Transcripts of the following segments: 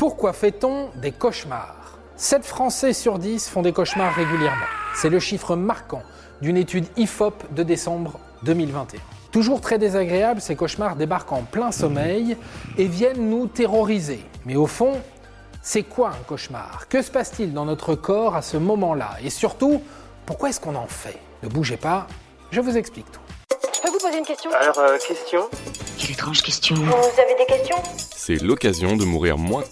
Pourquoi fait-on des cauchemars? 7 Français sur 10 font des cauchemars régulièrement. C'est le chiffre marquant d'une étude IFOP de décembre 2021. Toujours très désagréables, ces cauchemars débarquent en plein sommeil et viennent nous terroriser. Mais au fond, c'est quoi un cauchemar? Que se passe-t-il dans notre corps à ce moment-là? Et surtout, pourquoi est-ce qu'on en fait? Ne bougez pas, je vous explique tout. Je peux vous poser une question? Alors, euh, question? Quelle étrange question. Vous avez des questions? C'est l'occasion de mourir moins.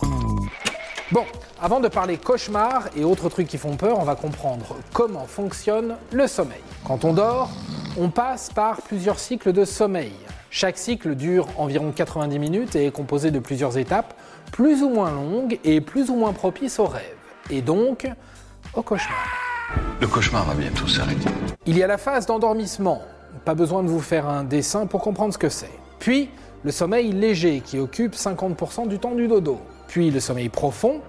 Bon, avant de parler cauchemars et autres trucs qui font peur, on va comprendre comment fonctionne le sommeil. Quand on dort, on passe par plusieurs cycles de sommeil. Chaque cycle dure environ 90 minutes et est composé de plusieurs étapes, plus ou moins longues et plus ou moins propices aux rêves. Et donc, au cauchemar. Le cauchemar va bientôt s'arrêter. Il y a la phase d'endormissement. Pas besoin de vous faire un dessin pour comprendre ce que c'est. Puis, le sommeil léger qui occupe 50% du temps du dodo. Puis, le sommeil profond.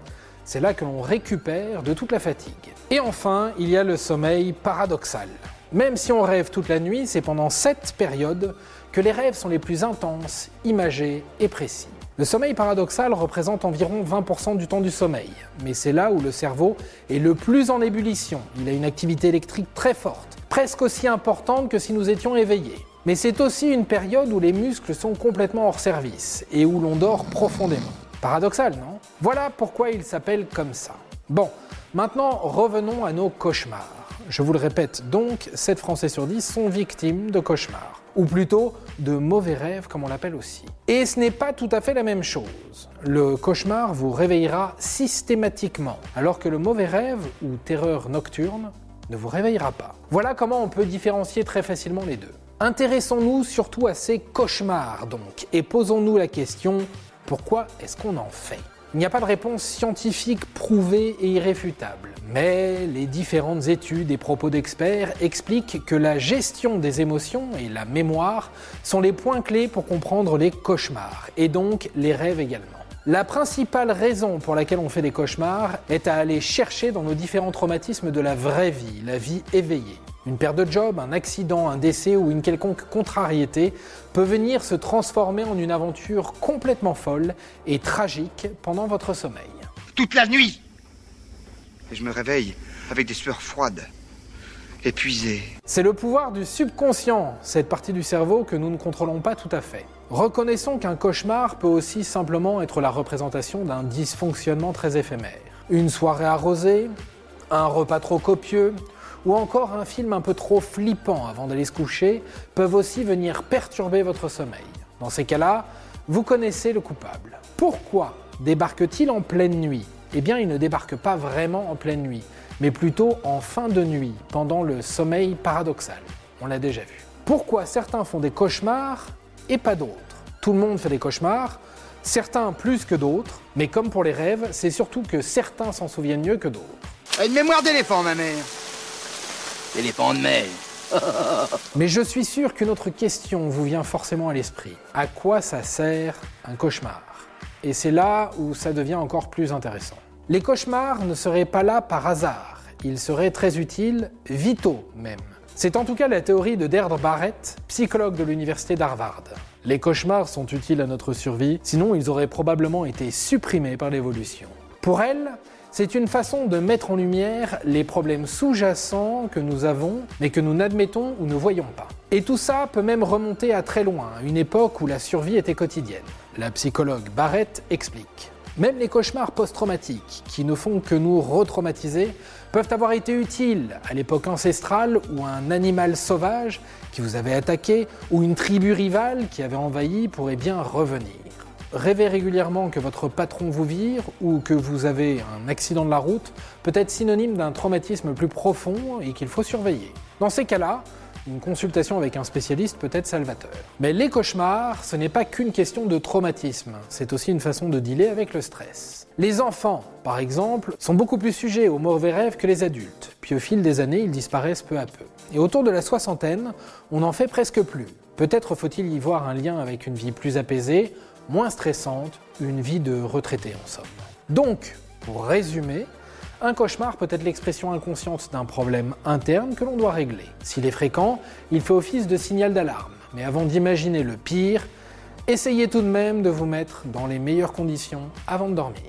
C'est là que l'on récupère de toute la fatigue. Et enfin, il y a le sommeil paradoxal. Même si on rêve toute la nuit, c'est pendant cette période que les rêves sont les plus intenses, imagés et précis. Le sommeil paradoxal représente environ 20% du temps du sommeil, mais c'est là où le cerveau est le plus en ébullition. Il a une activité électrique très forte, presque aussi importante que si nous étions éveillés. Mais c'est aussi une période où les muscles sont complètement hors service et où l'on dort profondément. Paradoxal, non? Voilà pourquoi il s'appelle comme ça. Bon, maintenant revenons à nos cauchemars. Je vous le répète donc, 7 Français sur 10 sont victimes de cauchemars. Ou plutôt de mauvais rêves comme on l'appelle aussi. Et ce n'est pas tout à fait la même chose. Le cauchemar vous réveillera systématiquement, alors que le mauvais rêve ou terreur nocturne ne vous réveillera pas. Voilà comment on peut différencier très facilement les deux. Intéressons-nous surtout à ces cauchemars donc, et posons-nous la question, pourquoi est-ce qu'on en fait? Il n'y a pas de réponse scientifique prouvée et irréfutable, mais les différentes études et propos d'experts expliquent que la gestion des émotions et la mémoire sont les points clés pour comprendre les cauchemars, et donc les rêves également. La principale raison pour laquelle on fait des cauchemars est à aller chercher dans nos différents traumatismes de la vraie vie, la vie éveillée. Une perte de job, un accident, un décès ou une quelconque contrariété peut venir se transformer en une aventure complètement folle et tragique pendant votre sommeil. Toute la nuit Et je me réveille avec des sueurs froides, épuisé. C'est le pouvoir du subconscient, cette partie du cerveau que nous ne contrôlons pas tout à fait. Reconnaissons qu'un cauchemar peut aussi simplement être la représentation d'un dysfonctionnement très éphémère. Une soirée arrosée, un repas trop copieux, ou encore un film un peu trop flippant avant d'aller se coucher peuvent aussi venir perturber votre sommeil. Dans ces cas-là, vous connaissez le coupable. Pourquoi débarque-t-il en pleine nuit? Eh bien, il ne débarque pas vraiment en pleine nuit, mais plutôt en fin de nuit, pendant le sommeil paradoxal. On l'a déjà vu. Pourquoi certains font des cauchemars et pas d'autres? Tout le monde fait des cauchemars, certains plus que d'autres, mais comme pour les rêves, c'est surtout que certains s'en souviennent mieux que d'autres. Une mémoire d'éléphant, ma mère. Éléphant de mer. Mais je suis sûr qu'une autre question vous vient forcément à l'esprit. À quoi ça sert un cauchemar? Et c'est là où ça devient encore plus intéressant. Les cauchemars ne seraient pas là par hasard. Ils seraient très utiles, vitaux même. C'est en tout cas la théorie de Deirdre Barrett, psychologue de l'université d'Harvard. Les cauchemars sont utiles à notre survie, sinon ils auraient probablement été supprimés par l'évolution. Pour elle, c'est une façon de mettre en lumière les problèmes sous-jacents que nous avons, mais que nous n'admettons ou ne voyons pas. Et tout ça peut même remonter à très loin, à une époque où la survie était quotidienne. La psychologue Barrett explique. Même les cauchemars post-traumatiques, qui ne font que nous retraumatiser, peuvent avoir été utiles à l'époque ancestrale où un animal sauvage qui vous avait attaqué ou une tribu rivale qui avait envahi pourrait bien revenir. Rêver régulièrement que votre patron vous vire ou que vous avez un accident de la route peut être synonyme d'un traumatisme plus profond et qu'il faut surveiller. Dans ces cas-là, une consultation avec un spécialiste peut être salvateur. Mais les cauchemars, ce n'est pas qu'une question de traumatisme, c'est aussi une façon de dealer avec le stress. Les enfants, par exemple, sont beaucoup plus sujets aux mauvais rêves que les adultes, puis au fil des années, ils disparaissent peu à peu. Et autour de la soixantaine, on n'en fait presque plus. Peut-être faut-il y voir un lien avec une vie plus apaisée, moins stressante, une vie de retraité en somme. Donc, pour résumer, un cauchemar peut être l'expression inconsciente d'un problème interne que l'on doit régler. S'il est fréquent, il fait office de signal d'alarme. Mais avant d'imaginer le pire, essayez tout de même de vous mettre dans les meilleures conditions avant de dormir.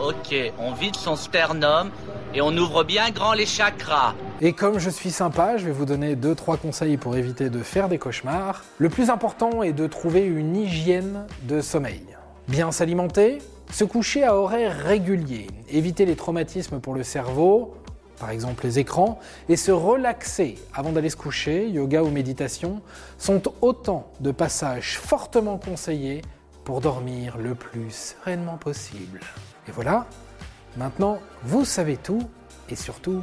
Ok, on vide son sternum et on ouvre bien grand les chakras. Et comme je suis sympa, je vais vous donner 2-3 conseils pour éviter de faire des cauchemars. Le plus important est de trouver une hygiène de sommeil. Bien s'alimenter, se coucher à horaires réguliers, éviter les traumatismes pour le cerveau, par exemple les écrans, et se relaxer avant d'aller se coucher, yoga ou méditation, sont autant de passages fortement conseillés pour dormir le plus sereinement possible. Et voilà, maintenant vous savez tout et surtout.